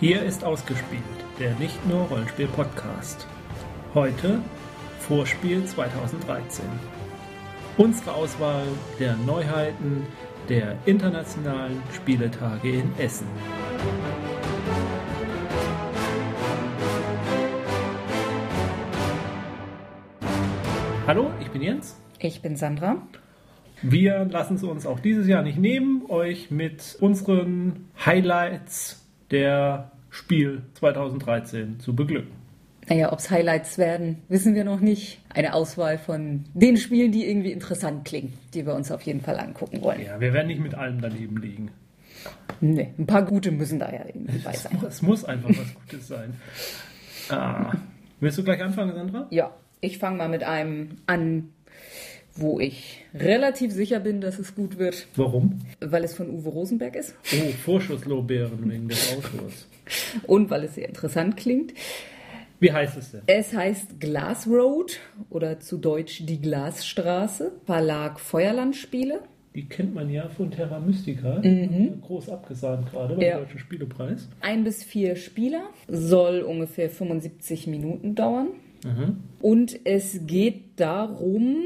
Hier ist ausgespielt, der nicht nur Rollenspiel-Podcast. Heute Vorspiel 2013. Unsere Auswahl der Neuheiten der internationalen Spieletage in Essen. Hallo, ich bin Jens. Ich bin Sandra. Wir lassen es uns auch dieses Jahr nicht nehmen, euch mit unseren Highlights der Spiel 2013 zu beglücken. Naja, ob es Highlights werden, wissen wir noch nicht. Eine Auswahl von den Spielen, die irgendwie interessant klingen, die wir uns auf jeden Fall angucken wollen. Ja, wir werden nicht mit allem daneben liegen. Nee, ein paar gute müssen da ja irgendwie bei sein. es muss einfach was Gutes sein. Ah. Willst du gleich anfangen, Sandra? Ja, ich fange mal mit einem an, wo ich relativ sicher bin, dass es gut wird, Warum? weil es von Uwe Rosenberg ist Oh, Vorschusslorbeeren wegen des Autors. und weil es sehr interessant klingt. Wie heißt es denn? Es heißt Glass Road oder zu Deutsch die Glasstraße, Verlag Feuerlandspiele. Die kennt man ja von Terra Mystica. Groß abgesahnt gerade beim Ja. Deutschen Spielepreis. Ein bis vier Spieler, soll ungefähr 75 Minuten dauern. Und es geht darum,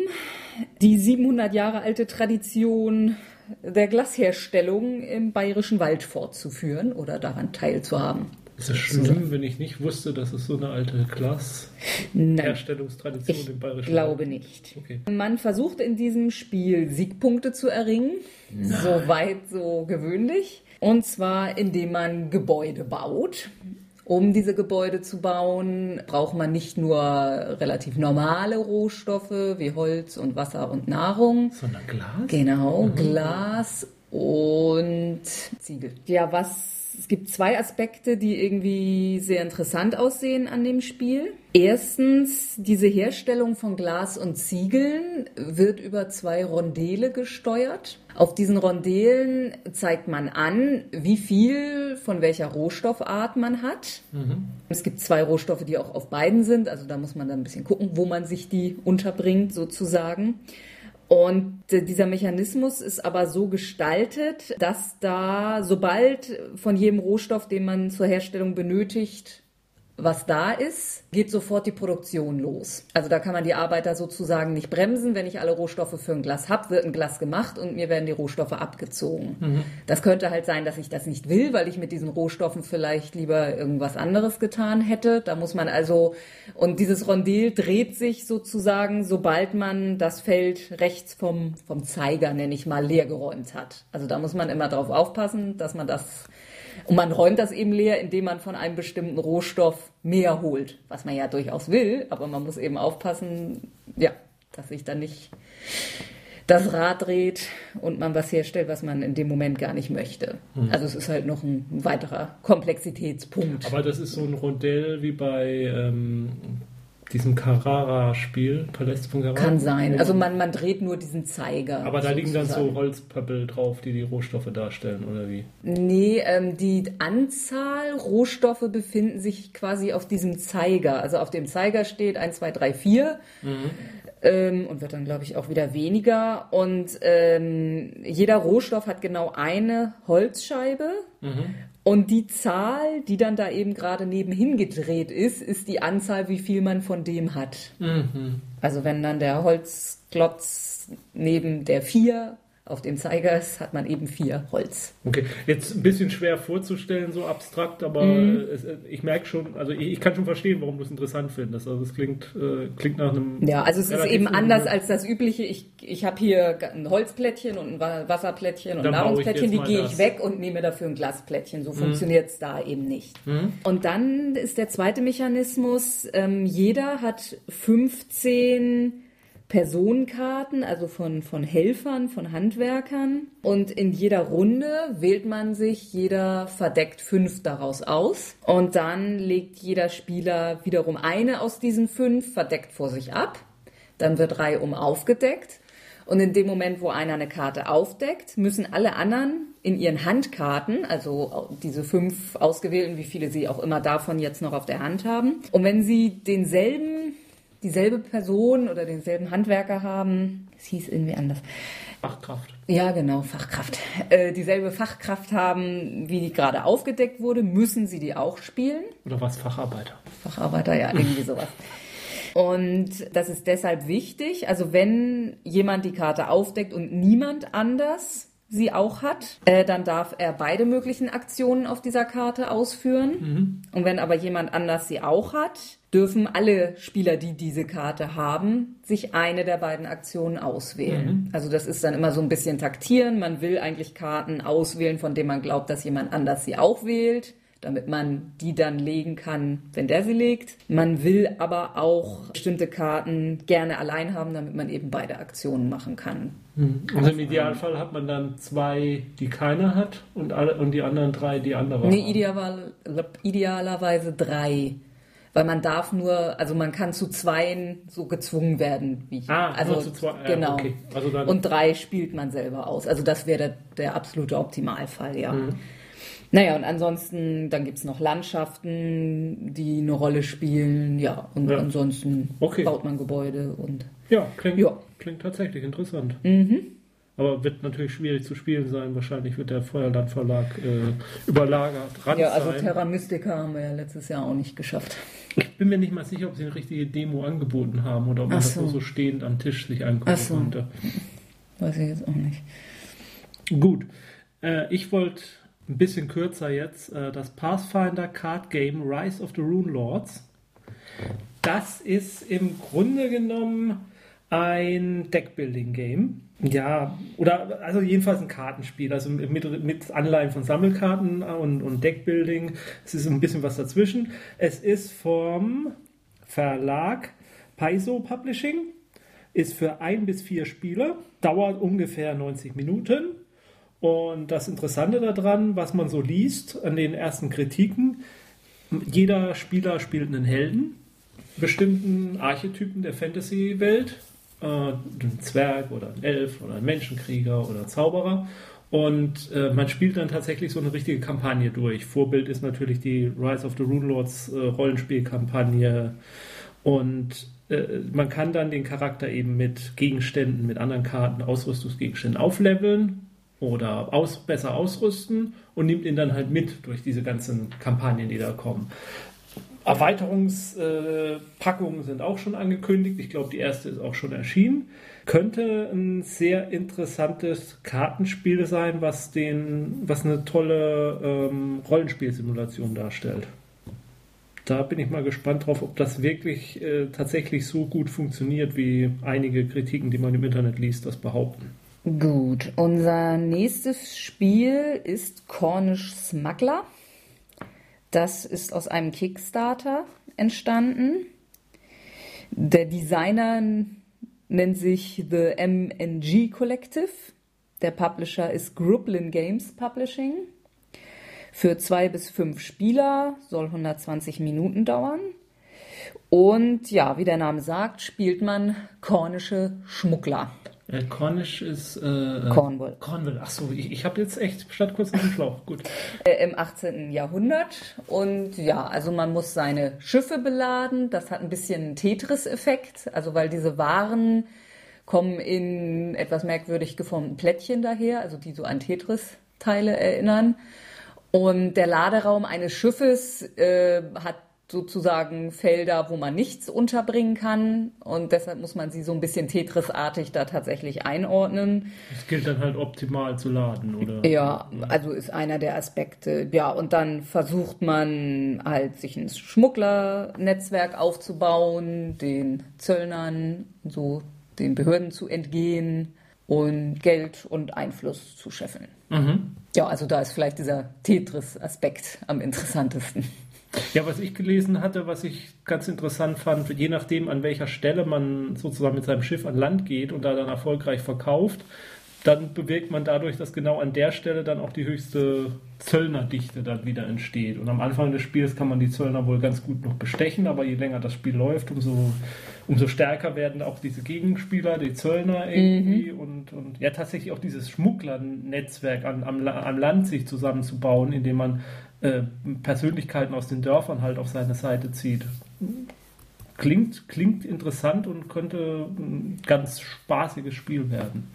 die 700 Jahre alte Tradition der Glasherstellung im Bayerischen Wald fortzuführen oder daran teilzuhaben. Ist es schlimm, wenn ich nicht wusste, dass es so eine alte Glasherstellungstradition ich im Bayerischen glaube Wald nicht. Okay. Man versucht in diesem Spiel Siegpunkte zu erringen, soweit so gewöhnlich. Und zwar indem man Gebäude baut. Um diese Gebäude zu bauen, braucht man nicht nur relativ normale Rohstoffe wie Holz und Wasser und Nahrung, Sondern Glas? Genau, Glas und Ziegel. Ja, was es gibt zwei Aspekte, die irgendwie sehr interessant aussehen an dem Spiel. Erstens, diese Herstellung von Glas und Ziegeln wird über zwei Rondele gesteuert. Auf diesen Rondelen zeigt man an, wie viel von welcher Rohstoffart man hat. Es gibt zwei Rohstoffe, die auch auf beiden sind, also da muss man dann ein bisschen gucken, wo man sich die unterbringt sozusagen. Und dieser Mechanismus ist aber so gestaltet, dass da, sobald von jedem Rohstoff, den man zur Herstellung benötigt, was da ist, geht sofort die Produktion los. Also da kann man die Arbeiter sozusagen nicht bremsen. Wenn ich alle Rohstoffe für ein Glas habe, wird ein Glas gemacht und mir werden die Rohstoffe abgezogen. Das könnte halt sein, dass ich das nicht will, weil ich mit diesen Rohstoffen vielleicht lieber irgendwas anderes getan hätte. Da muss man also, und dieses Rondel dreht sich sozusagen, sobald man das Feld rechts vom, vom Zeiger, nenne ich mal, leergeräumt hat. Also da muss man immer drauf aufpassen, dass man das und man räumt das eben leer, indem man von einem bestimmten Rohstoff mehr holt, was man ja durchaus will, aber man muss eben aufpassen, ja, dass sich dann nicht das Rad dreht und man was herstellt, was man in dem Moment gar nicht möchte. Also es ist halt noch ein weiterer Komplexitätspunkt. Aber das ist so ein Rondell wie bei ähm, diesem Carrara-Spiel, Paläste von Carrara. Kann sein. Also man, man dreht nur diesen Zeiger. Aber da liegen dann so. Holzpöppel drauf, die die Rohstoffe darstellen, oder wie? Nee, ähm, die Anzahl Rohstoffe befinden sich quasi auf diesem Zeiger. Also auf dem Zeiger steht 1, 2, 3, 4 ähm, und wird dann, glaube ich, auch wieder weniger. Und ähm, jeder Rohstoff hat genau eine Holzscheibe. Und die Zahl, die dann da eben gerade nebenhin gedreht ist, ist die Anzahl, wie viel man von dem hat. Also wenn dann der Holzklotz neben der 4 auf dem Zeiger ist, hat man eben vier Holz. Okay, jetzt ein bisschen schwer vorzustellen, so abstrakt, aber Mhm. es, äh, ich merke schon, also ich, ich kann schon verstehen, warum du es interessant findest. Also es klingt, äh, klingt nach einem. Ja, also es ist eben anders als das übliche. Ich, ich habe hier ein Holzplättchen und ein Wa- Wasserplättchen und ich Nahrungsplättchen, die gehe ich weg und nehme dafür ein Glasplättchen. So funktioniert es da eben nicht. Und dann ist der zweite Mechanismus, ähm, jeder hat 15 Personenkarten, also von, von Helfern, von Handwerkern. Und in jeder Runde wählt man sich jeder verdeckt fünf daraus aus. Und dann legt jeder Spieler wiederum eine aus diesen fünf verdeckt vor sich ab. Dann wird reihum aufgedeckt. Und in dem Moment, wo einer eine Karte aufdeckt, müssen alle anderen in ihren Handkarten, also diese fünf ausgewählten, wie viele sie auch immer davon jetzt noch auf der Hand haben. Und wenn sie denselben, dieselbe Person oder denselben Handwerker haben, es hieß irgendwie anders, Fachkraft. Ja, genau, Fachkraft. Äh, dieselbe Fachkraft haben, wie die gerade aufgedeckt wurde, müssen sie die auch spielen. Oder was Facharbeiter? Facharbeiter, ja, irgendwie sowas. Und das ist deshalb wichtig. Also wenn jemand die Karte aufdeckt und niemand anders sie auch hat, äh, dann darf er beide möglichen Aktionen auf dieser Karte ausführen. Mhm. Und wenn aber jemand anders sie auch hat, dürfen alle Spieler, die diese Karte haben, sich eine der beiden Aktionen auswählen. Mhm. Also das ist dann immer so ein bisschen taktieren. Man will eigentlich Karten auswählen, von denen man glaubt, dass jemand anders sie auch wählt damit man die dann legen kann, wenn der sie legt. Man will aber auch bestimmte Karten gerne allein haben, damit man eben beide Aktionen machen kann. Hm. Also im Idealfall hat man dann zwei, die keiner hat und, alle, und die anderen drei, die andere nee, ideal, idealerweise drei. Weil man darf nur, also man kann zu zweien so gezwungen werden, wie ich. Ah, also zu zwei. Genau. okay. also und drei spielt man selber aus. Also das wäre der, der absolute Optimalfall, ja. Mhm. Naja, und ansonsten, dann gibt es noch Landschaften, die eine Rolle spielen. Ja, und ja. ansonsten okay. baut man Gebäude und. Ja, klingt, ja. klingt tatsächlich interessant. Mhm. Aber wird natürlich schwierig zu spielen sein. Wahrscheinlich wird der Feuerland Verlag äh, überlagert. Ran ja, also sein. Terra Mystica haben wir ja letztes Jahr auch nicht geschafft. Ich bin mir nicht mal sicher, ob sie eine richtige Demo angeboten haben oder ob man so. das nur so stehend am Tisch sich angucken so. konnte. Weiß ich jetzt auch nicht. Gut. Äh, ich wollte ein bisschen kürzer jetzt, äh, das Pathfinder Card Game Rise of the Rune Lords. Das ist im Grunde genommen ein Deckbuilding-Game. Ja, oder also jedenfalls ein Kartenspiel, also mit, mit Anleihen von Sammelkarten und, und Deckbuilding. Es ist ein bisschen was dazwischen. Es ist vom Verlag Paizo Publishing, ist für ein bis vier Spieler, dauert ungefähr 90 Minuten und das Interessante daran, was man so liest an den ersten Kritiken, jeder Spieler spielt einen Helden, bestimmten Archetypen der Fantasy-Welt, äh, einen Zwerg oder einen Elf oder einen Menschenkrieger oder Zauberer. Und äh, man spielt dann tatsächlich so eine richtige Kampagne durch. Vorbild ist natürlich die Rise of the Rune Lords äh, Rollenspielkampagne. Und äh, man kann dann den Charakter eben mit Gegenständen, mit anderen Karten, Ausrüstungsgegenständen aufleveln oder aus, besser ausrüsten und nimmt ihn dann halt mit durch diese ganzen Kampagnen, die da kommen. Erweiterungspackungen äh, sind auch schon angekündigt. Ich glaube, die erste ist auch schon erschienen. Könnte ein sehr interessantes Kartenspiel sein, was, den, was eine tolle ähm, Rollenspielsimulation darstellt. Da bin ich mal gespannt drauf, ob das wirklich äh, tatsächlich so gut funktioniert, wie einige Kritiken, die man im Internet liest, das behaupten. Gut, unser nächstes Spiel ist Cornish Smuggler. Das ist aus einem Kickstarter entstanden. Der Designer nennt sich The MNG Collective. Der Publisher ist Grublin Games Publishing. Für zwei bis fünf Spieler soll 120 Minuten dauern. Und ja, wie der Name sagt, spielt man kornische Schmuggler. Äh, Cornish ist äh, Cornwall. Cornwall. Ach so, ich, ich habe jetzt echt statt kurz einen Schlauch. Gut. Äh, Im 18. Jahrhundert und ja, also man muss seine Schiffe beladen. Das hat ein bisschen Tetris-Effekt, also weil diese Waren kommen in etwas merkwürdig geformten Plättchen daher, also die so an Tetris-Teile erinnern. Und der Laderaum eines Schiffes äh, hat sozusagen Felder, wo man nichts unterbringen kann. Und deshalb muss man sie so ein bisschen Tetris-artig da tatsächlich einordnen. Es gilt dann halt optimal zu laden, oder? Ja, also ist einer der Aspekte. Ja, und dann versucht man halt, sich ein Schmugglernetzwerk aufzubauen, den Zöllnern, so den Behörden zu entgehen und Geld und Einfluss zu scheffeln. Mhm. Ja, also da ist vielleicht dieser Tetris-Aspekt am interessantesten. Ja, was ich gelesen hatte, was ich ganz interessant fand, je nachdem, an welcher Stelle man sozusagen mit seinem Schiff an Land geht und da dann erfolgreich verkauft, dann bewirkt man dadurch, dass genau an der Stelle dann auch die höchste Zöllnerdichte dann wieder entsteht. Und am Anfang des Spiels kann man die Zöllner wohl ganz gut noch bestechen, aber je länger das Spiel läuft, umso, umso stärker werden auch diese Gegenspieler, die Zöllner irgendwie mhm. und, und ja tatsächlich auch dieses Schmugglernetzwerk am, am, am Land sich zusammenzubauen, indem man äh, Persönlichkeiten aus den Dörfern halt auf seine Seite zieht. Klingt, klingt interessant und könnte ein ganz spaßiges Spiel werden.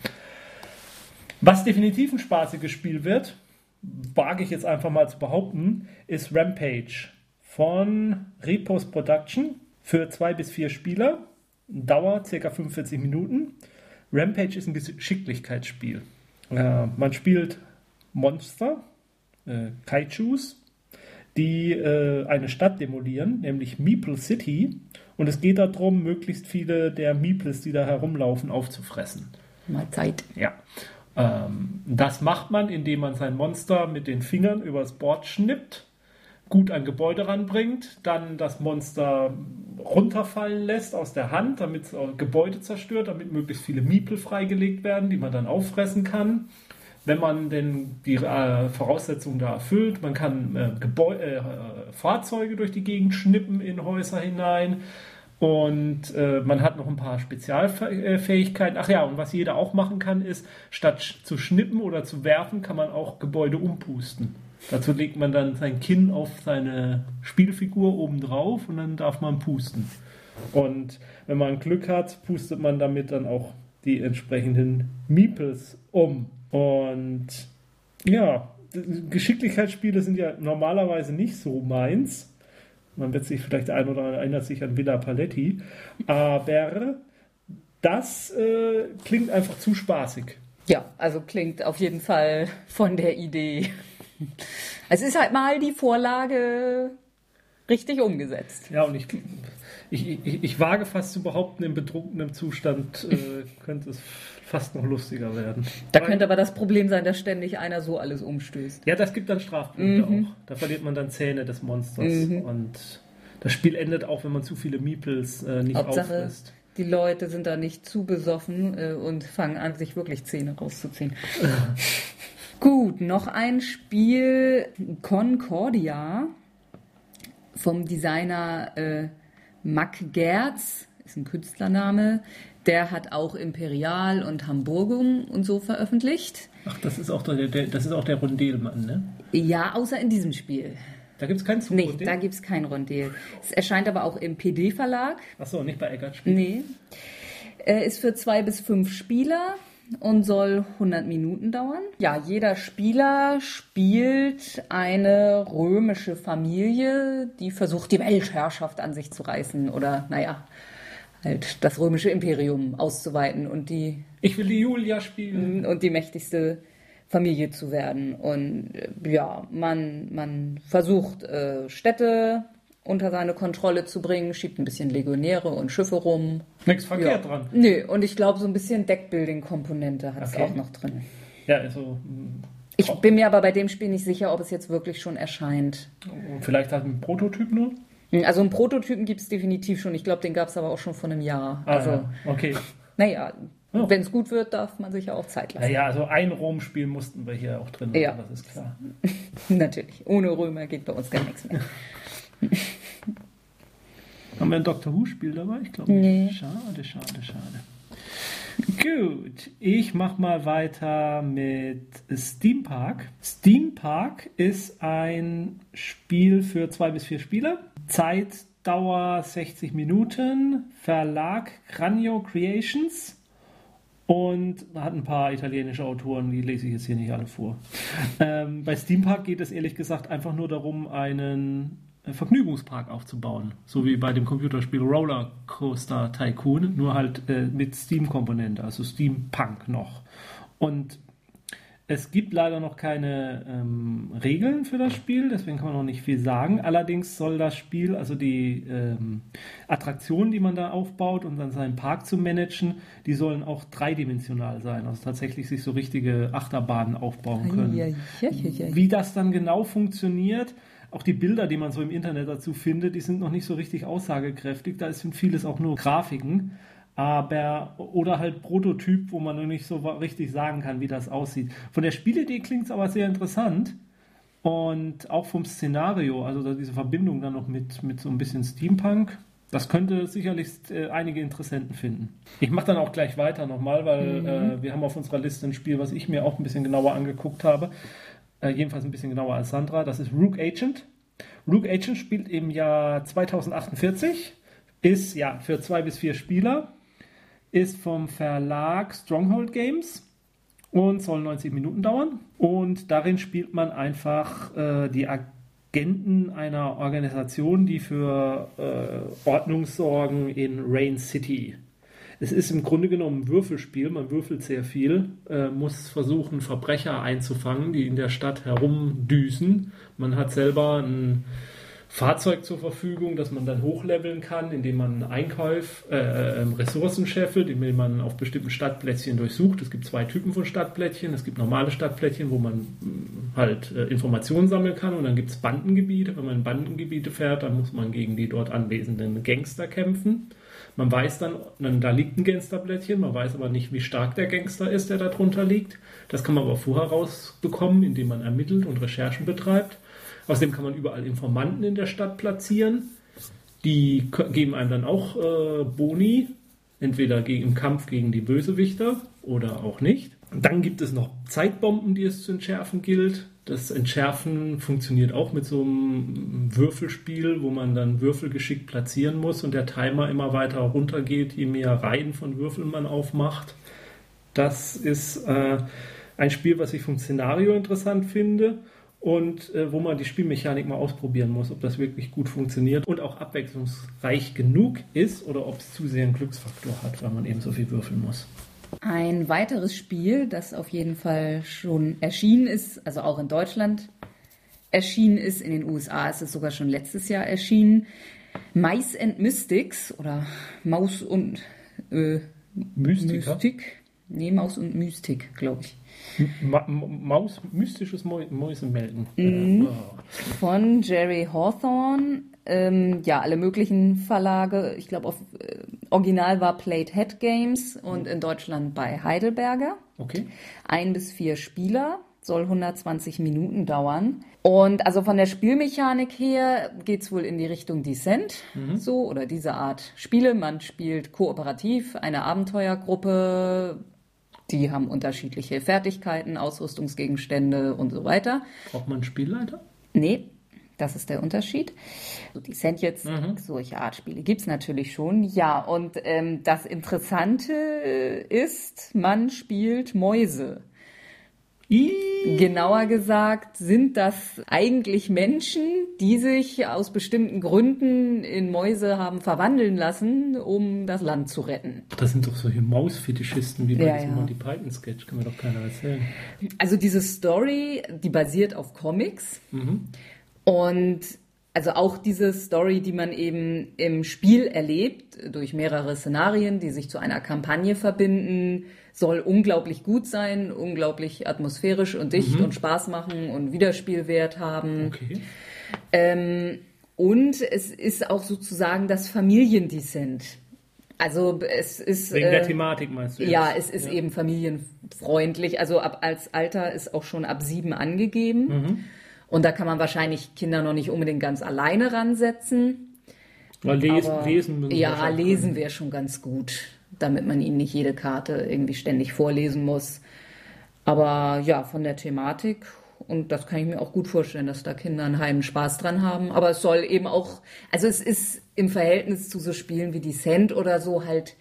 Was definitiv ein spaßiges Spiel wird, wage ich jetzt einfach mal zu behaupten, ist Rampage von Repos Production für zwei bis vier Spieler. Dauer ca. 45 Minuten. Rampage ist ein Geschicklichkeitsspiel. Äh, man spielt Monster, äh, Kaijus, die äh, eine Stadt demolieren, nämlich Meeple City. Und es geht darum, möglichst viele der Meeples, die da herumlaufen, aufzufressen. Mal Zeit. Ja. Ähm, das macht man, indem man sein Monster mit den Fingern übers Board schnippt, gut an Gebäude ranbringt, dann das Monster runterfallen lässt aus der Hand, damit es Gebäude zerstört, damit möglichst viele Miepel freigelegt werden, die man dann auffressen kann. Wenn man denn die äh, Voraussetzungen da erfüllt, man kann äh, äh, Fahrzeuge durch die Gegend schnippen in Häuser hinein, und äh, man hat noch ein paar Spezialfähigkeiten. Ach ja, und was jeder auch machen kann, ist, statt zu schnippen oder zu werfen, kann man auch Gebäude umpusten. Dazu legt man dann sein Kinn auf seine Spielfigur oben drauf und dann darf man pusten. Und wenn man Glück hat, pustet man damit dann auch die entsprechenden Meeples um. Und ja, Geschicklichkeitsspiele sind ja normalerweise nicht so meins. Man wird sich vielleicht ein oder andere erinnert sich an Villa Paletti. Aber das äh, klingt einfach zu spaßig. Ja, also klingt auf jeden Fall von der Idee. Es ist halt mal die Vorlage richtig umgesetzt. Ja, und ich, ich, ich, ich wage fast zu behaupten, im betrunkenen Zustand äh, könnte es fast noch lustiger werden. Da Weil, könnte aber das Problem sein, dass ständig einer so alles umstößt. Ja, das gibt dann Strafpunkte mhm. auch. Da verliert man dann Zähne des Monsters. Mhm. Und das Spiel endet auch, wenn man zu viele Meeples äh, nicht Hauptsache, auffrisst. Die Leute sind da nicht zu besoffen äh, und fangen an, sich wirklich Zähne rauszuziehen. Gut, noch ein Spiel, Concordia, vom Designer äh, Mack Gerz, ist ein Künstlername. Der hat auch Imperial und Hamburgum und so veröffentlicht. Ach, das ist auch der, der das ist auch der Rondelmann, ne? Ja, außer in diesem Spiel. Da gibt es kein Zug Nee, da gibt es kein Rondel. Es erscheint aber auch im PD-Verlag. Achso, nicht bei Eckart Spiel? Nee. Äh, ist für zwei bis fünf Spieler und soll 100 Minuten dauern. Ja, jeder Spieler spielt eine römische Familie, die versucht, die Weltherrschaft an sich zu reißen oder, naja, halt das römische Imperium auszuweiten und die. Ich will die Julia spielen. Und die mächtigste Familie zu werden. Und äh, ja, man, man versucht, äh, Städte unter seine Kontrolle zu bringen, schiebt ein bisschen Legionäre und Schiffe rum. Nichts verkehrt ja. dran. Nö, und ich glaube, so ein bisschen Deckbuilding-Komponente hat es okay. auch noch drin. Ja, also. Mm, ich bin mir aber bei dem Spiel nicht sicher, ob es jetzt wirklich schon erscheint. Vielleicht hat ein Prototyp nur? Hm, also einen Prototypen gibt es definitiv schon. Ich glaube, den gab es aber auch schon vor einem Jahr. Ah, also, okay. Naja, oh. wenn es gut wird, darf man sich ja auch Zeit lassen. Naja, also ein Rom-Spiel mussten wir hier auch drin haben, ja. das ist klar. Natürlich. Ohne Römer geht bei uns gar nichts mehr. haben wir ein Doctor Who-Spiel dabei? Ich glaube nee. Schade, schade, schade. Gut, ich mache mal weiter mit Steam Park. Steam Park ist ein Spiel für zwei bis vier Spieler. Zeitdauer 60 Minuten. Verlag Cranio Creations. Und hat ein paar italienische Autoren, die lese ich jetzt hier nicht alle vor. Ähm, bei Steam Park geht es ehrlich gesagt einfach nur darum, einen Vergnügungspark aufzubauen. So wie bei dem Computerspiel Roller Coaster Tycoon, nur halt äh, mit Steam-Komponente, also Steampunk noch. Und es gibt leider noch keine ähm, Regeln für das Spiel, deswegen kann man noch nicht viel sagen. Allerdings soll das Spiel, also die ähm, Attraktionen, die man da aufbaut und dann seinen Park zu managen, die sollen auch dreidimensional sein, also tatsächlich sich so richtige Achterbahnen aufbauen können. Ja, ja, ja, Wie das dann genau funktioniert, auch die Bilder, die man so im Internet dazu findet, die sind noch nicht so richtig aussagekräftig. Da sind vieles auch nur Grafiken. Aber, oder halt Prototyp, wo man noch nicht so richtig sagen kann, wie das aussieht. Von der Spielidee klingt es aber sehr interessant. Und auch vom Szenario, also diese Verbindung dann noch mit, mit so ein bisschen Steampunk, das könnte sicherlich äh, einige Interessenten finden. Ich mache dann auch gleich weiter nochmal, weil mhm. äh, wir haben auf unserer Liste ein Spiel, was ich mir auch ein bisschen genauer angeguckt habe äh, jedenfalls ein bisschen genauer als Sandra. Das ist Rook Agent. Rook Agent spielt im Jahr 2048, ist ja für zwei bis vier Spieler, ist vom Verlag Stronghold Games und soll 90 Minuten dauern. Und darin spielt man einfach äh, die Agenten einer Organisation, die für äh, Ordnung sorgen in Rain City. Es ist im Grunde genommen ein Würfelspiel, man würfelt sehr viel, äh, muss versuchen, Verbrecher einzufangen, die in der Stadt herumdüsen. Man hat selber ein Fahrzeug zur Verfügung, das man dann hochleveln kann, indem man Einkauf, äh, äh, Ressourcen scheffelt, indem man auf bestimmten Stadtplättchen durchsucht. Es gibt zwei Typen von Stadtplättchen. Es gibt normale Stadtplättchen, wo man mm, halt äh, Informationen sammeln kann und dann gibt es Bandengebiete. Wenn man in Bandengebiete fährt, dann muss man gegen die dort anwesenden Gangster kämpfen. Man weiß dann, da liegt ein Gangsterblättchen, man weiß aber nicht, wie stark der Gangster ist, der da drunter liegt. Das kann man aber vorher rausbekommen, indem man ermittelt und Recherchen betreibt. Außerdem kann man überall Informanten in der Stadt platzieren. Die geben einem dann auch äh, Boni, entweder im Kampf gegen die Bösewichter oder auch nicht. Dann gibt es noch Zeitbomben, die es zu entschärfen gilt. Das Entschärfen funktioniert auch mit so einem Würfelspiel, wo man dann Würfel geschickt platzieren muss und der Timer immer weiter runtergeht, je mehr Reihen von Würfeln man aufmacht. Das ist äh, ein Spiel, was ich vom Szenario interessant finde und äh, wo man die Spielmechanik mal ausprobieren muss, ob das wirklich gut funktioniert und auch abwechslungsreich genug ist oder ob es zu sehr einen Glücksfaktor hat, weil man eben so viel würfeln muss. Ein weiteres Spiel, das auf jeden Fall schon erschienen ist, also auch in Deutschland erschienen ist, in den USA ist es sogar schon letztes Jahr erschienen, Mice and Mystics oder Maus und äh, Mystik. Nee, Maus und Mystik, glaube ich. Ma Maus, mystisches Mäusemelden. Mhm. Von Jerry Hawthorne. Ähm, ja, alle möglichen Verlage. Ich glaube, äh, Original war Played Head Games und in Deutschland bei Heidelberger. Okay. Ein bis vier Spieler, soll 120 Minuten dauern. Und also von der Spielmechanik her geht es wohl in die Richtung Descent, mhm. so oder diese Art Spiele. Man spielt kooperativ, eine Abenteuergruppe die haben unterschiedliche Fertigkeiten, Ausrüstungsgegenstände und so weiter. Braucht man einen Spielleiter? Nee, das ist der Unterschied. So, die sind jetzt, mhm. solche Art Spiele gibt es natürlich schon. Ja, und ähm, das Interessante ist, man spielt Mäuse. Genauer gesagt sind das eigentlich Menschen, die sich aus bestimmten Gründen in Mäuse haben verwandeln lassen, um das Land zu retten. Das sind doch solche Mausfetischisten wie bei ja, diesem ja. Monty Python Sketch, kann mir doch keiner erzählen. Also diese Story, die basiert auf Comics mhm. Und also auch diese Story, die man eben im Spiel erlebt, durch mehrere Szenarien, die sich zu einer Kampagne verbinden, soll unglaublich gut sein, unglaublich atmosphärisch und dicht mhm. und Spaß machen und Wiederspielwert haben. Okay. Ähm, und es ist auch sozusagen das Familiendescent. Also es ist wegen äh, der Thematik meinst du? Jetzt? Ja, es ist ja. eben familienfreundlich. Also ab als Alter ist auch schon ab sieben angegeben. Mhm. Und da kann man wahrscheinlich Kinder noch nicht unbedingt ganz alleine ransetzen. Weil lesen, Aber, lesen Ja, lesen wäre schon ganz gut damit man ihnen nicht jede Karte irgendwie ständig vorlesen muss. Aber ja, von der Thematik und das kann ich mir auch gut vorstellen, dass da Kinder einen heimen Spaß dran haben. Aber es soll eben auch, also es ist im Verhältnis zu so Spielen wie Descent oder so halt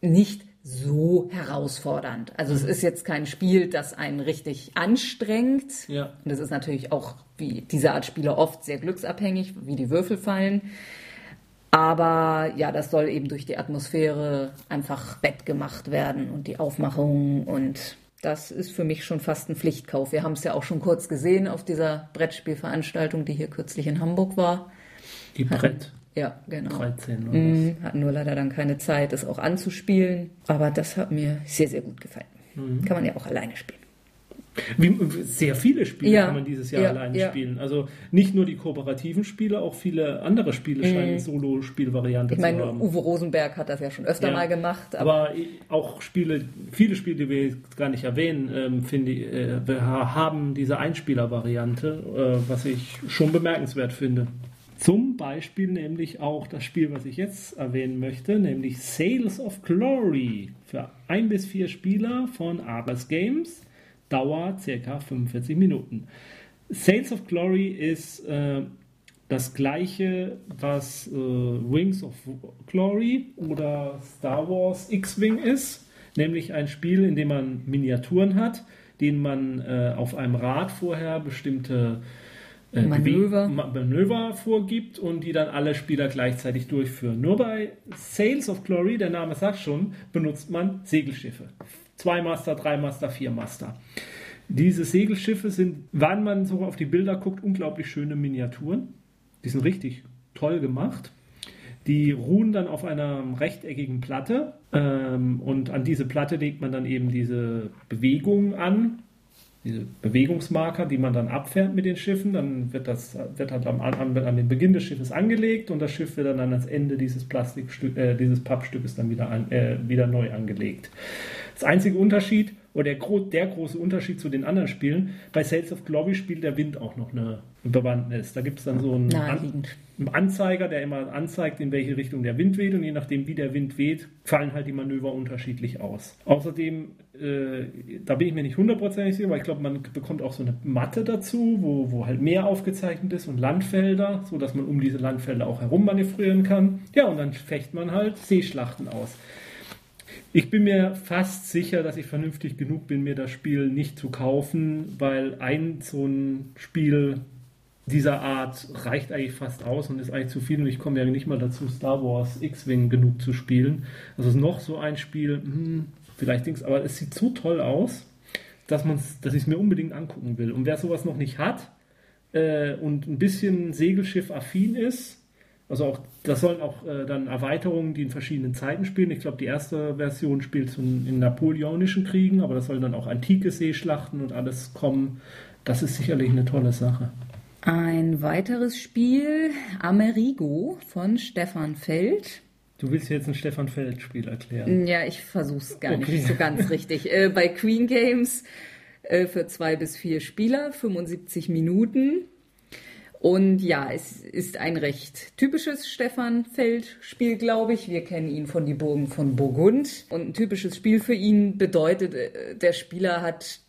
nicht so herausfordernd. Also es mhm. ist jetzt kein Spiel, das einen richtig anstrengt. Ja. Und es ist natürlich auch wie diese Art Spiele oft sehr glücksabhängig, wie die Würfel fallen. Aber ja, das soll eben durch die Atmosphäre einfach wettgemacht werden und die Aufmachung und das ist für mich schon fast ein Pflichtkauf. Wir haben es ja auch schon kurz gesehen auf dieser Brettspielveranstaltung, die hier kürzlich in Hamburg war. Die Brett. Ja, genau. 13 oder mhm, hatten nur leider dann keine Zeit, das auch anzuspielen. Aber das hat mir sehr, sehr gut gefallen. Mhm. Kann man ja auch alleine spielen. Wie, sehr viele Spiele ja. kann man dieses Jahr ja, alleine ja. spielen. Also nicht nur die kooperativen Spiele, auch viele andere Spiele mhm. scheinen Solo-Spielvariante zu haben. Ich meine, Uwe Rosenberg hat das ja schon öfter mal gemacht. Aber, aber, auch Spiele, viele Spiele, die wir gar nicht erwähnen, ähm, finde ich, äh, haben diese Einspieler-Variante, äh, was ich schon bemerkenswert finde. Zum Beispiel nämlich auch das Spiel, was ich jetzt erwähnen möchte, nämlich Sales of Glory für ein bis vier Spieler von Ares Games Dauer ca. 45 Minuten. Sales of Glory ist äh, das gleiche, was äh, Wings of Glory oder Star Wars X-Wing ist. nämlich ein Spiel, in dem man Miniaturen hat, denen man äh, auf einem Rad vorher bestimmte äh, Manöver. Bewe- Ma- Manöver vorgibt und die dann alle Spieler gleichzeitig durchführen. Nur bei Sails of Glory, der Name sagt schon, benutzt man Segelschiffe. Zwei Master, drei Master, vier Master. Diese Segelschiffe sind, wann man so auf die Bilder guckt, unglaublich schöne Miniaturen. Die sind richtig toll gemacht. Die ruhen dann auf einer rechteckigen Platte ähm, und an diese Platte legt man dann eben diese Bewegung an, diese Bewegungsmarker, die man dann abfährt mit den Schiffen. Dann wird das wird halt am, an, an den Beginn des Schiffes angelegt und das Schiff wird dann an das Ende dieses Plastikstück, äh, dieses Pappstückes dann wieder, an, äh, wieder neu angelegt. Das einzige Unterschied oder der, gro der große Unterschied zu den anderen Spielen, bei Sales of Glory spielt der Wind auch noch eine Bewandtnis. Da gibt es dann so einen, An einen Anzeiger, der immer anzeigt, in welche Richtung der Wind weht und je nachdem, wie der Wind weht, fallen halt die Manöver unterschiedlich aus. Außerdem, äh, da bin ich mir nicht hundertprozentig sicher, aber ich glaube, man bekommt auch so eine Matte dazu, wo, wo halt Meer aufgezeichnet ist und Landfelder, sodass man um diese Landfelder auch herum manövrieren kann. Ja, und dann fecht man halt Seeschlachten aus. Ich bin mir fast sicher, dass ich vernünftig genug bin, mir das Spiel nicht zu kaufen, weil ein so ein Spiel dieser Art reicht eigentlich fast aus und ist eigentlich zu viel und ich komme ja nicht mal dazu, Star Wars X-Wing genug zu spielen. Also ist noch so ein Spiel, hm, vielleicht Dings, aber es sieht so toll aus, dass, dass ich es mir unbedingt angucken will. Und wer sowas noch nicht hat äh, und ein bisschen Segelschiff-affin ist, also auch, das sollen auch äh, dann Erweiterungen, die in verschiedenen Zeiten spielen. Ich glaube, die erste Version spielt in, in napoleonischen Kriegen, aber das sollen dann auch antike Seeschlachten und alles kommen. Das ist sicherlich eine tolle Sache. Ein weiteres Spiel, Amerigo von Stefan Feld. Du willst jetzt ein Stefan Feld-Spiel erklären. Ja, ich versuch's gar Okay. nicht so ganz richtig. Äh, bei Queen Games äh, für zwei bis vier Spieler, 75 Minuten. Und ja, es ist ein recht typisches Stefan Feld-Spiel, glaube ich. Wir kennen ihn von die Burgen von Burgund. Und ein typisches Spiel für ihn bedeutet, äh, der Spieler hat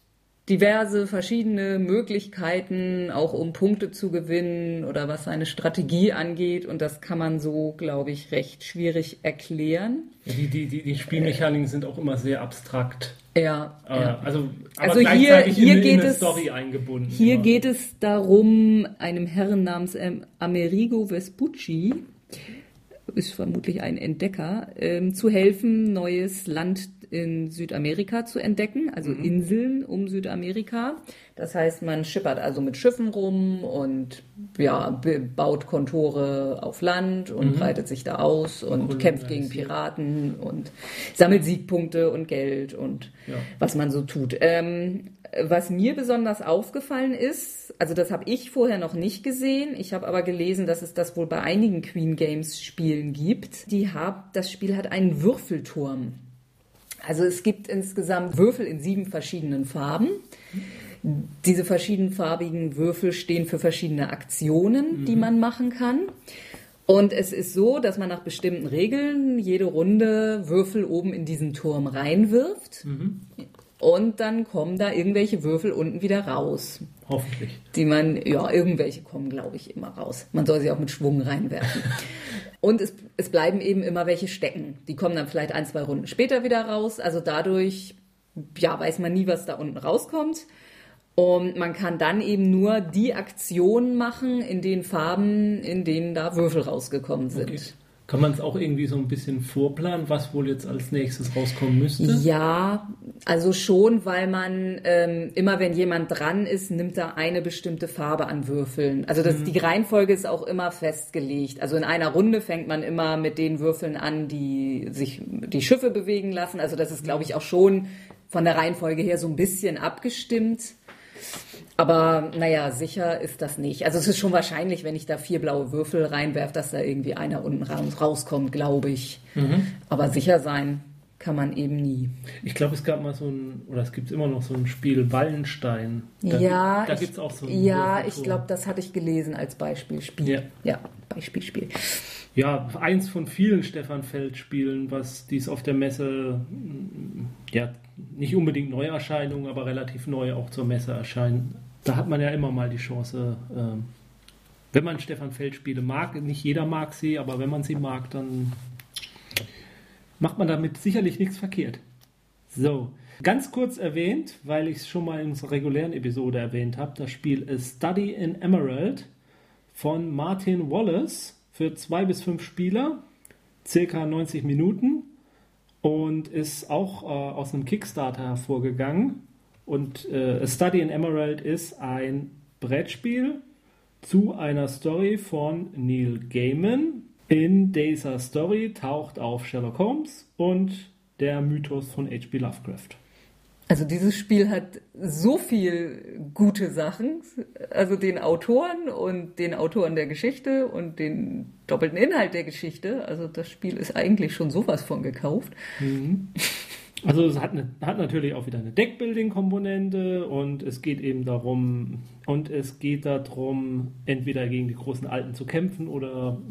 diverse verschiedene Möglichkeiten, auch um Punkte zu gewinnen oder was seine Strategie angeht. Und das kann man so, glaube ich, recht schwierig erklären. Die, die, die, die Spielmechaniken sind auch immer sehr abstrakt. Ja, Äh, ja. Also, aber Also hier- hier in, geht in es-. Hier immer. geht es darum, einem Herren namens ähm, Amerigo Vespucci, ist vermutlich ein Entdecker, ähm, zu helfen, neues Land in Südamerika zu entdecken, also Inseln um Südamerika. Das heißt, man schippert also mit Schiffen rum und ja, baut Kontore auf Land und breitet sich da aus und kämpft gegen Piraten und sammelt Siegpunkte und Geld und Ja. was man so tut. Ähm, was mir besonders aufgefallen ist, also das habe ich vorher noch nicht gesehen, ich habe aber gelesen, dass es das wohl bei einigen Queen Games Spielen gibt. Die hab, das Spiel hat einen Würfelturm. Also es gibt insgesamt Würfel in sieben verschiedenen Farben. Diese verschiedenfarbigen Würfel stehen für verschiedene Aktionen, die man machen kann. Und es ist so, dass man nach bestimmten Regeln jede Runde Würfel oben in diesen Turm reinwirft. Und dann kommen da irgendwelche Würfel unten wieder raus. Hoffentlich. Die man, ja, irgendwelche kommen, glaube ich, immer raus. Man soll sie auch mit Schwung reinwerfen. Und es, es bleiben eben immer welche stecken. Die kommen dann vielleicht ein, zwei Runden später wieder raus. Also dadurch, ja, weiß man nie, was da unten rauskommt. Und man kann dann eben nur die Aktionen machen in den Farben, in denen da Würfel rausgekommen sind. Okay. Kann man es auch irgendwie so ein bisschen vorplanen, was wohl jetzt als nächstes rauskommen müsste? Ja, also schon, weil man ähm, immer, wenn jemand dran ist, nimmt er eine bestimmte Farbe an Würfeln. Also das, die Reihenfolge ist auch immer festgelegt. Also in einer Runde fängt man immer mit den Würfeln an, die sich die Schiffe bewegen lassen. Also das ist, glaube ich, auch schon von der Reihenfolge her so ein bisschen abgestimmt. Aber naja, sicher ist das nicht. Also es ist schon wahrscheinlich, wenn ich da vier blaue Würfel reinwerfe, dass da irgendwie einer unten raus- rauskommt, glaube ich. Aber sicher sein kann man eben nie. Ich glaube, es gab mal so ein, oder es gibt immer noch so ein Spiel Wallenstein. Da, ja, da ich- gibt es auch so ein Ja, Würfelturm. ich glaube, das hatte ich gelesen als Beispielspiel. Ja. ja Beispielspiel. Ja, eins von vielen Stefan Feld-Spielen, was dies auf der Messe, ja, nicht unbedingt Neuerscheinungen, aber relativ neu auch zur Messe erscheinen. Da hat man ja immer mal die Chance, ähm, wenn man Stefan Feld-Spiele mag, nicht jeder mag sie, aber wenn man sie mag, dann macht man damit sicherlich nichts verkehrt. So, ganz kurz erwähnt, weil ich es schon mal in unserer regulären Episode erwähnt habe, das Spiel ist Study in Emerald von Martin Wallace für zwei bis fünf Spieler, circa 90 Minuten und ist auch äh, aus einem Kickstarter hervorgegangen. Und äh, A Study in Emerald ist ein Brettspiel zu einer Story von Neil Gaiman. In dieser Story taucht auf Sherlock Holmes und der Mythos von H.P. Lovecraft. Also dieses Spiel hat so viel gute Sachen, also den Autoren und den Autoren der Geschichte und den doppelten Inhalt der Geschichte. Also das Spiel ist eigentlich schon sowas von gekauft. Mhm. Also es hat, eine, hat natürlich auch wieder eine Deckbuilding-Komponente und es geht eben darum, und es geht darum, entweder gegen die großen Alten zu kämpfen oder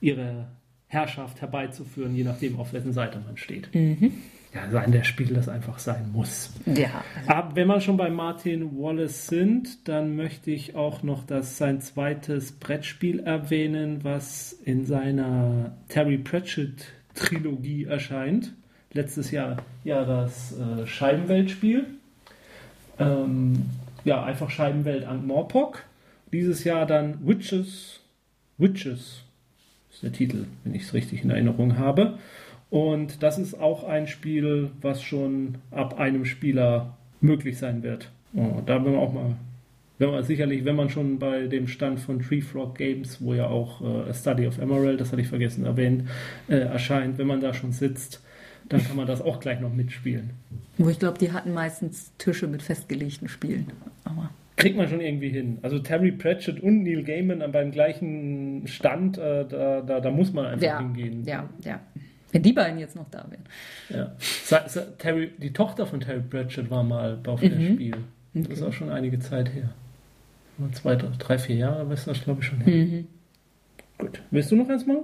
ihre Herrschaft herbeizuführen, je nachdem, auf wessen Seite man steht. Mhm ja, sein der Spiel, das einfach sein muss. Ja. Aber wenn wir schon bei Martin Wallace sind, dann möchte ich auch noch das sein zweites Brettspiel erwähnen, was in seiner Terry Pratchett Trilogie erscheint. Letztes Jahr ja das äh, Scheibenweltspiel. Ähm, ja, einfach Scheibenwelt an Morpok. Dieses Jahr dann Witches. Witches ist der Titel, wenn ich es richtig in Erinnerung habe. Und das ist auch ein Spiel, was schon ab einem Spieler möglich sein wird. Oh, da werden wir auch mal, wenn man sicherlich, wenn man schon bei dem Stand von Tree Frog Games, wo ja auch äh, A Study of Emerald, das hatte ich vergessen erwähnt, äh, erscheint, wenn man da schon sitzt, dann kann man das auch gleich noch mitspielen. Wo ich glaube, die hatten meistens Tische mit festgelegten Spielen. Aber kriegt man schon irgendwie hin. Also Terry Pratchett und Neil Gaiman beim gleichen Stand, äh, da, da, da, muss man einfach ja, hingehen. Ja, ja. Wenn die beiden jetzt noch da wären. Ja. Terry, die Tochter von Terry Pratchett war mal auf mhm. dem Spiel. Das okay. ist auch schon einige Zeit her. Zwei, drei, vier Jahre ist das, glaube ich, schon her. Mhm. Gut. Willst du noch eins mal?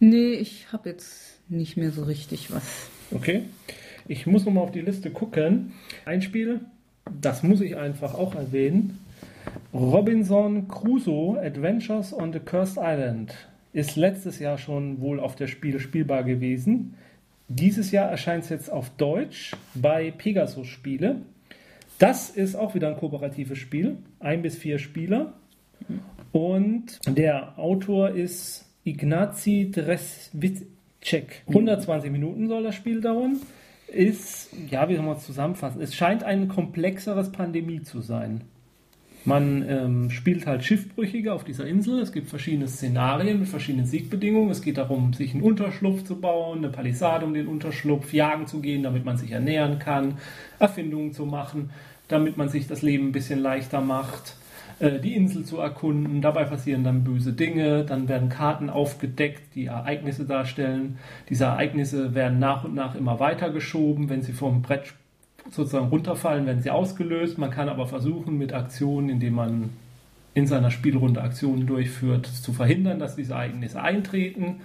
Nee, ich habe jetzt nicht mehr so richtig was. Okay. Ich muss nochmal auf die Liste gucken. Ein Spiel, das muss ich einfach auch erwähnen. Robinson Crusoe Adventures on the Cursed Island ist letztes Jahr schon wohl auf der Spiele spielbar gewesen. Dieses Jahr erscheint es jetzt auf Deutsch bei Pegasus Spiele. Das ist auch wieder ein kooperatives Spiel, ein bis vier Spieler. Und der Autor ist Ignazi Dreswitschek. 120 Minuten soll das Spiel dauern. Ist, ja, wie soll man es zusammenfassen? Es scheint ein komplexeres Pandemie zu sein. Man ähm, spielt halt Schiffbrüchige auf dieser Insel. Es gibt verschiedene Szenarien mit verschiedenen Siegbedingungen. Es geht darum, sich einen Unterschlupf zu bauen, eine Palisade um den Unterschlupf, jagen zu gehen, damit man sich ernähren kann, Erfindungen zu machen, damit man sich das Leben ein bisschen leichter macht, äh, die Insel zu erkunden. Dabei passieren dann böse Dinge. Dann werden Karten aufgedeckt, die Ereignisse darstellen. Diese Ereignisse werden nach und nach immer weiter geschoben, wenn sie vom Brett sozusagen runterfallen, werden sie ausgelöst. Man kann aber versuchen, mit Aktionen, indem man in seiner Spielrunde Aktionen durchführt, zu verhindern, dass diese Ereignisse eintreten.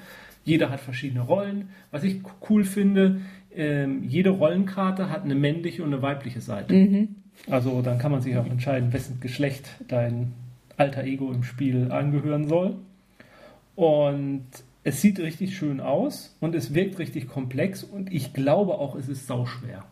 Jeder hat verschiedene Rollen. Was ich cool finde, ähm, jede Rollenkarte hat eine männliche und eine weibliche Seite. Mhm. Also dann kann man sich auch entscheiden, wessen Geschlecht dein alter Ego im Spiel angehören soll. Und es sieht richtig schön aus und es wirkt richtig komplex und ich glaube auch, es ist sauschwer.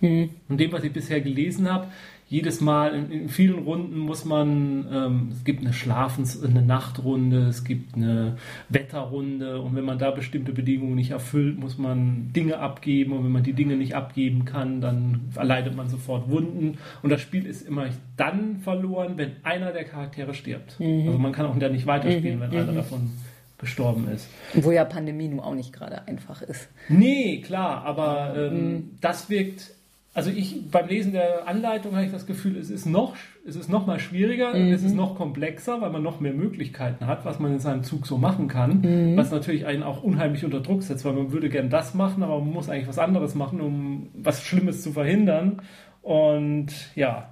Mhm. Und dem, was ich bisher gelesen habe, jedes Mal in, in vielen Runden muss man, ähm, es gibt eine Schlafens-, eine Nachtrunde, es gibt eine Wetterrunde und wenn man da bestimmte Bedingungen nicht erfüllt, muss man Dinge abgeben und wenn man die Dinge nicht abgeben kann, dann erleidet man sofort Wunden und das Spiel ist immer dann verloren, wenn einer der Charaktere stirbt. Mhm. Also man kann auch nicht weiterspielen, mhm. wenn einer mhm. davon gestorben ist. Wo ja Pandemie nun auch nicht gerade einfach ist. Nee, klar, aber ähm, mhm. das wirkt also ich beim Lesen der Anleitung habe ich das Gefühl, es ist noch, es ist noch mal schwieriger, mhm. es ist noch komplexer, weil man noch mehr Möglichkeiten hat, was man in seinem Zug so machen kann, mhm. was natürlich einen auch unheimlich unter Druck setzt, weil man würde gern das machen, aber man muss eigentlich was anderes machen, um was Schlimmes zu verhindern. Und ja,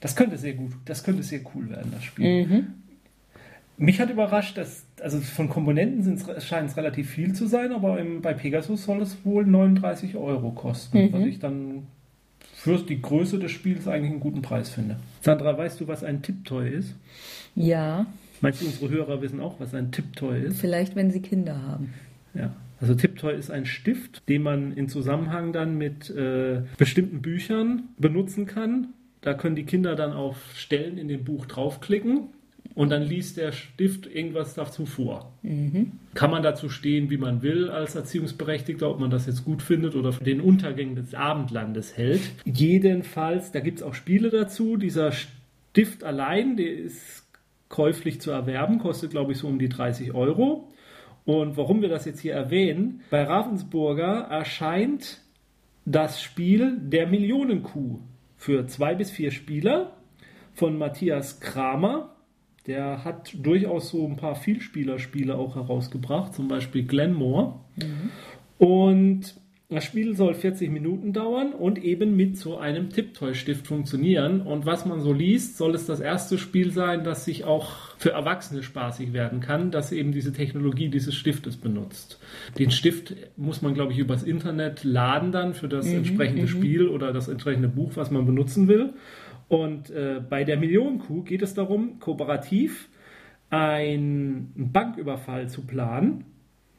das könnte sehr gut, das könnte sehr cool werden, das Spiel. Mhm. Mich hat überrascht, dass, also von Komponenten scheint es relativ viel zu sein, aber im, bei Pegasus soll es wohl 39 Euro kosten, mhm. was ich dann für die Größe des Spiels eigentlich einen guten Preis finde. Sandra, weißt du, was ein Tipptoy ist? Ja. Meinst du, unsere Hörer wissen auch, was ein Tipptoy ist? Vielleicht, wenn sie Kinder haben. Ja. Also Tiptoy ist ein Stift, den man in Zusammenhang dann mit äh, bestimmten Büchern benutzen kann. Da können die Kinder dann auf Stellen in dem Buch draufklicken und dann liest der Stift irgendwas dazu vor. Mhm. Kann man dazu stehen, wie man will als Erziehungsberechtigter, ob man das jetzt gut findet oder den Untergängen des Abendlandes hält. Jedenfalls, da gibt es auch Spiele dazu. Dieser Stift allein, der ist käuflich zu erwerben, kostet glaube ich so um die 30 Euro. Und warum wir das jetzt hier erwähnen, bei Ravensburger erscheint das Spiel Der Millionenkuh für zwei bis vier Spieler von Matthias Kramer. Der hat durchaus so ein paar Vielspielerspiele auch herausgebracht, zum Beispiel Glenmore. Mhm. Und das Spiel soll 40 Minuten dauern und eben mit so einem Tipptoy-Stift funktionieren. Und was man so liest, soll es das erste Spiel sein, das sich auch für Erwachsene spaßig werden kann, das eben diese Technologie dieses Stiftes benutzt. Den Stift muss man, glaube ich, übers Internet laden dann für das mhm, entsprechende mhm. Spiel oder das entsprechende Buch, was man benutzen will. Und äh, bei der Millionenkuh geht es darum, kooperativ einen Banküberfall zu planen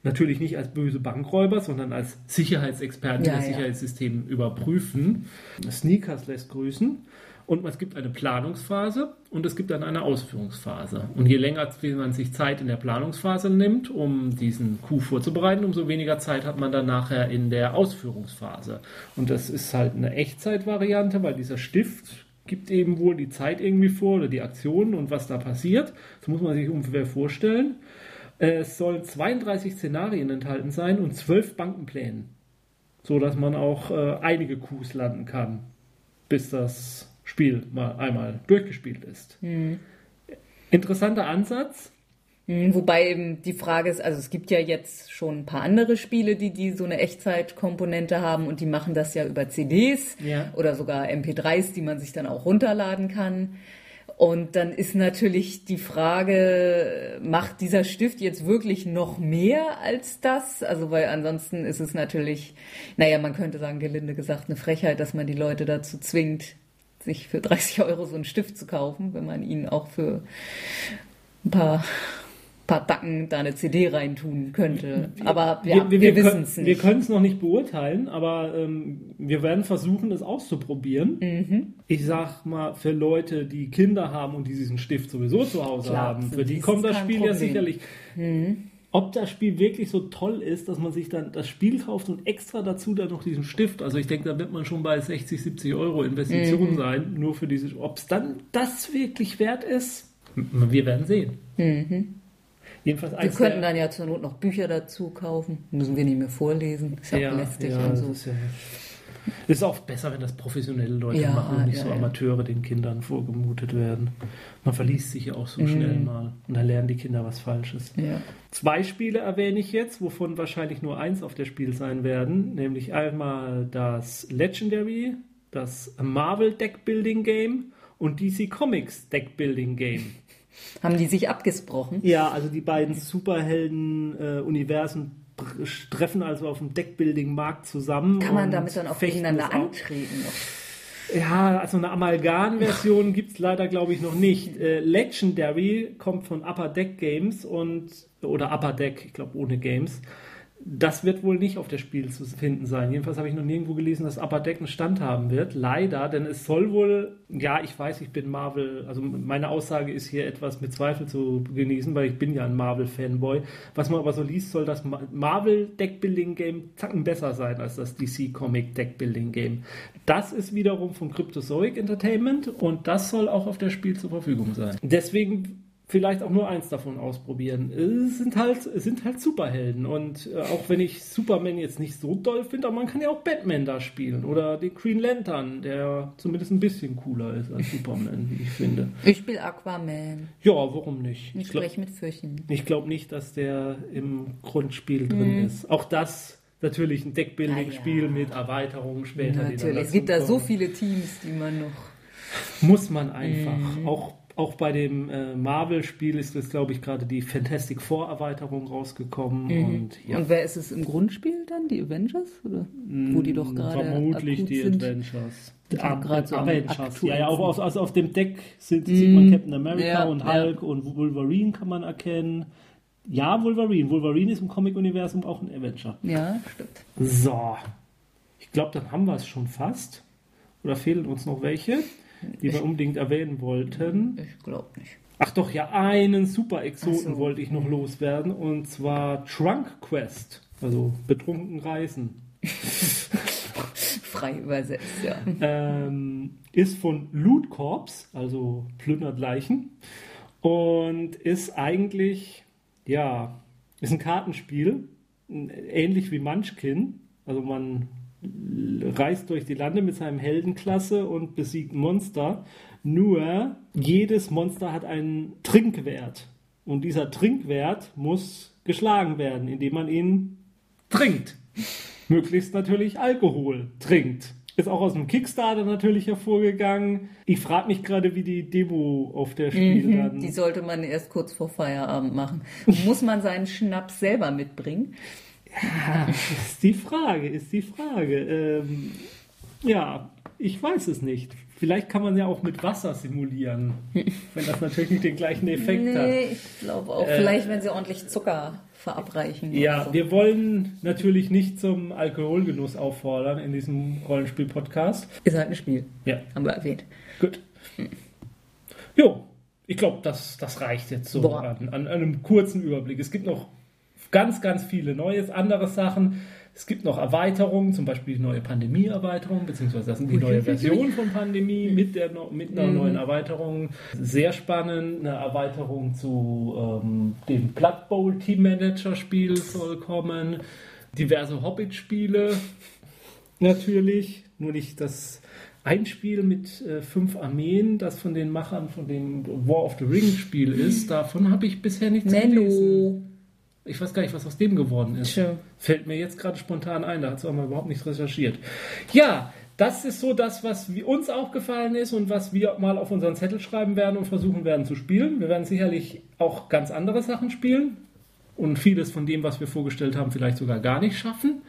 Natürlich nicht als böse Bankräuber, sondern als Sicherheitsexperten, die ja, das ja. Sicherheitssystem überprüfen. Sneakers lässt grüßen. Und es gibt eine Planungsphase und es gibt dann eine Ausführungsphase. Und je länger man sich Zeit in der Planungsphase nimmt, um diesen Coup vorzubereiten, umso weniger Zeit hat man dann nachher in der Ausführungsphase. Und das ist halt eine Echtzeitvariante, weil dieser Stift gibt eben wohl die Zeit irgendwie vor oder die Aktionen und was da passiert. Das muss man sich ungefähr vorstellen. Es sollen 32 Szenarien enthalten sein und 12 Bankenplänen, so dass man auch äh, einige Coups landen kann, bis das Spiel mal einmal durchgespielt ist. Mhm. Interessanter Ansatz. Hm, wobei eben die Frage ist, also es gibt ja jetzt schon ein paar andere Spiele, die, die so eine Echtzeitkomponente haben und die machen das ja über CDs ja. oder sogar MP3s, die man sich dann auch runterladen kann. Und dann ist natürlich die Frage, macht dieser Stift jetzt wirklich noch mehr als das? Also, weil ansonsten ist es natürlich, naja, man könnte sagen, gelinde gesagt, eine Frechheit, dass man die Leute dazu zwingt, sich für 30 Euro so einen Stift zu kaufen, wenn man ihn auch für ein paar paar Dacken da eine CD reintun könnte. Aber ja, wir, wir, wir wissen es nicht. Wir können es noch nicht beurteilen, aber ähm, wir werden versuchen, es auszuprobieren. Mhm. Ich sag mal, für Leute, die Kinder haben und die diesen Stift sowieso zu Hause Klar, haben, für die kommt das Spiel Problem. ja sicherlich. Mhm. Ob das Spiel wirklich so toll ist, dass man sich dann das Spiel kauft und extra dazu dann noch diesen Stift. Also ich denke, da wird man schon bei 60, 70 Euro Investition mhm. sein, nur für diese. Ob es dann das wirklich wert ist, wir werden sehen. Mhm. Jedenfalls wir könnten dann ja zur Not noch Bücher dazu kaufen. Müssen wir nicht mehr vorlesen. Ist ja, ja lästig ja, und so. Ist, ja, ist auch besser, wenn das professionelle Leute ja, machen und nicht so Amateure den Kindern vorgemutet werden. Man verliest sich ja auch so mhm. schnell mal und dann lernen die Kinder was Falsches. Zwei Spiele erwähne ich jetzt, wovon wahrscheinlich nur eins auf der Spiel sein werden, nämlich einmal das Legendary, das Marvel Deck Building Game und DC Comics Deck Building Game. Haben die sich abgesprochen? Ja, also die beiden Superhelden-Universen treffen also auf dem Deckbuilding-Markt zusammen. Kann man damit dann auch gegeneinander antreten? Ja, also eine Amalgam-Version gibt es leider, glaube ich, noch nicht. Äh, Legendary kommt von Upper Deck Games und oder Upper Deck, ich glaube ohne Games. Das wird wohl nicht auf der Spiel zu finden sein. Jedenfalls habe ich noch nirgendwo gelesen, dass Upper Deck einen Stand haben wird. Leider, denn es soll wohl, ja, ich weiß, ich bin Marvel, also meine Aussage ist hier etwas mit Zweifel zu genießen, weil ich bin ja ein Marvel-Fanboy. Was man aber so liest, soll das Marvel Deckbuilding Game zacken besser sein als das DC Comic Deckbuilding Game. Das ist wiederum von Cryptozoic Entertainment und das soll auch auf der Spiel zur Verfügung sein. Deswegen vielleicht auch nur eins davon ausprobieren. Es sind halt, es sind halt Superhelden. Und äh, auch wenn ich Superman jetzt nicht so doll finde, aber man kann ja auch Batman da spielen. Oder den Green Lantern, der zumindest ein bisschen cooler ist als Superman, wie ich finde. Ich spiele Aquaman. Ja, warum nicht? Ich, spreche mit Fürchen. Ich glaube nicht, dass der im Grundspiel drin mhm. ist. Auch das natürlich ein Deckbuilding-Spiel ja. mit Erweiterungen später. Natürlich, es gibt da so viele Teams, die man noch. Muss man einfach. Mhm. Auch auch bei dem äh, Marvel-Spiel ist jetzt, glaube ich, gerade die Fantastic Four-Erweiterung rausgekommen. Mhm. Und, ja. und wer ist es im Grundspiel dann? Die Avengers? Oder? Wo die doch gerade. Vermutlich die sind. Avengers. Die Ab so Avengers. Ja, ja, auch aus, also auf dem Deck sind, mhm. sieht man Captain America ja, und Hulk ja. und Wolverine kann man erkennen. Ja, Wolverine. Wolverine ist im Comic-Universum auch ein Avenger. Ja, stimmt. So. Ich glaube, dann haben wir es schon fast. Oder fehlen uns noch welche, die wir unbedingt erwähnen wollten? Ich glaube nicht. Ach doch, ja, einen Super-Exoten Ach so. wollte ich noch loswerden. Und zwar Trunk Quest. Also betrunken reisen. Frei übersetzt, ja. ähm, ist von Loot Corps, also plündert Leichen. Und ist eigentlich, ja, ist ein Kartenspiel, ähnlich wie Munchkin. Also man reist durch die Lande mit seinem Heldenklasse und besiegt Monster. Nur jedes Monster hat einen Trinkwert. Und dieser Trinkwert muss geschlagen werden, indem man ihn trinkt. Möglichst natürlich Alkohol trinkt. Ist auch aus dem Kickstarter natürlich hervorgegangen. Ich frage mich gerade, wie die Demo auf der Spiel dann. Mhm, Die sollte man erst kurz vor Feierabend machen. Muss man seinen Schnaps selber mitbringen? Ist die Frage, ist die Frage. Ähm, ja, ich weiß es nicht. Vielleicht kann man ja auch mit Wasser simulieren, wenn das natürlich nicht den gleichen Effekt hat. Nee, ich glaube auch. Vielleicht, wenn sie ordentlich Zucker verabreichen. Ja, so. wir wollen natürlich nicht zum Alkoholgenuss auffordern in diesem Rollenspiel-Podcast. Ist halt ein Spiel. Ja, Haben wir erwähnt. gut. Jo, ich glaube, das, das reicht jetzt so an, an einem kurzen Überblick. Es gibt noch ganz, ganz viele neue, andere Sachen. Es gibt noch Erweiterungen, zum Beispiel die neue Pandemie-Erweiterung, beziehungsweise das sind die neue Version von Pandemie mit, der, mit einer neuen Erweiterung. Sehr spannend, eine Erweiterung zu ähm, dem Blood Bowl Team Manager Spiel soll kommen. Diverse Hobbit-Spiele natürlich, nur nicht das ein Spiel mit äh, fünf Armeen, das von den Machern von dem War of the Ring Spiel ist. Davon habe ich bisher nichts gelesen. Ich weiß gar nicht, was aus dem geworden ist. Tja. Fällt mir jetzt gerade spontan ein, da hat es auch mal überhaupt nicht recherchiert. Ja, das ist so das, was uns aufgefallen ist und was wir mal auf unseren Zettel schreiben werden und versuchen werden zu spielen. Wir werden sicherlich auch ganz andere Sachen spielen und vieles von dem, was wir vorgestellt haben, vielleicht sogar gar nicht schaffen.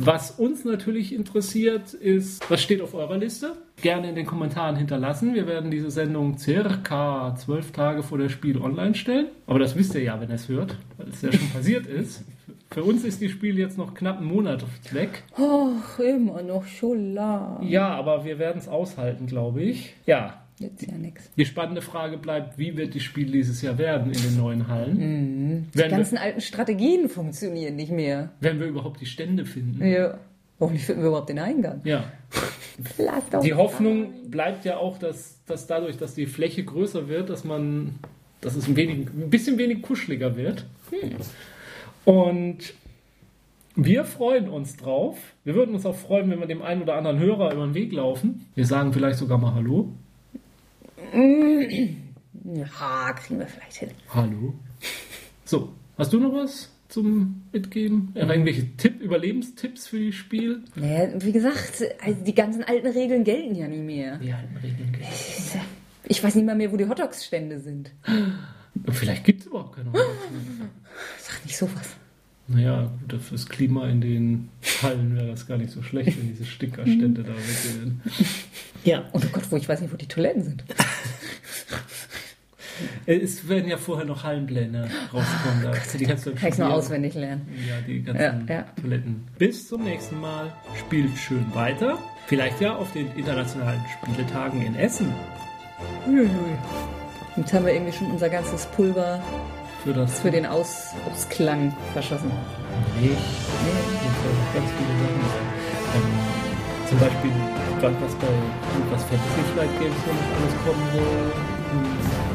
Was uns natürlich interessiert, ist, was steht auf eurer Liste? Gerne in den Kommentaren hinterlassen. Wir werden diese Sendung circa zwölf Tage vor der Spiel online stellen. Aber das wisst ihr ja, wenn ihr es hört, weil es ja schon passiert ist. Für uns ist die Spiel jetzt noch knapp einen Monat weg. Och, immer noch Schola. Ja, aber wir werden es aushalten, glaube ich. Ja, Jetzt ja nix. die spannende Frage bleibt, wie wird die Spiel dieses Jahr werden in den neuen Hallen? Die Werden, wir, ganzen alten Strategien funktionieren nicht mehr. werden wir überhaupt die Stände finden? Ja. Hoffentlich finden wir überhaupt den Eingang. Ja. Die Hoffnung bleibt ja auch, dass, dass dadurch, dass die Fläche größer wird, dass man, dass es ein, wenig, ein bisschen wenig kuscheliger wird. Und wir freuen uns drauf. Wir würden uns auch freuen, wenn wir dem einen oder anderen Hörer über den Weg laufen. Wir sagen vielleicht sogar mal Hallo. Ja, kriegen wir vielleicht hin. Hallo. So, hast du noch was zum Mitgeben? Ja, irgendwelche Tipp, Überlebenstipps für das Spiel? Naja, wie gesagt, also die ganzen alten Regeln gelten ja nie mehr. Ja, in Regeln geht. Ich weiß nicht mal mehr, wo die Hotdogs-Stände sind. Vielleicht gibt es überhaupt keine Ahnung. Sag nicht sowas. Naja, gut, fürs Klima in den Hallen wäre das gar nicht so schlecht, wenn diese Stickerstände da weg wären. Ja. Und oh Gott, wo ich weiß nicht, wo die Toiletten sind. Äh, Es werden ja vorher noch Hallenpläne rauskommen. Da, die kannst du Kann ich nur auswendig lernen. Ja, die ganzen Ja, ja. Toiletten. Bis zum nächsten Mal. Spielt schön weiter. Vielleicht ja auf den internationalen Spieletagen in Essen. Jetzt haben wir irgendwie schon unser ganzes Pulver Für das für den Aus Ausklang verschossen. Nee, noch ganz viele Sachen. Ähm, zum Beispiel, was was bei was Fantasy Flight Games so noch alles kommen soll.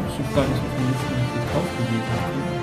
Ich habe gar nicht auf die Liste richtig draufgelegt.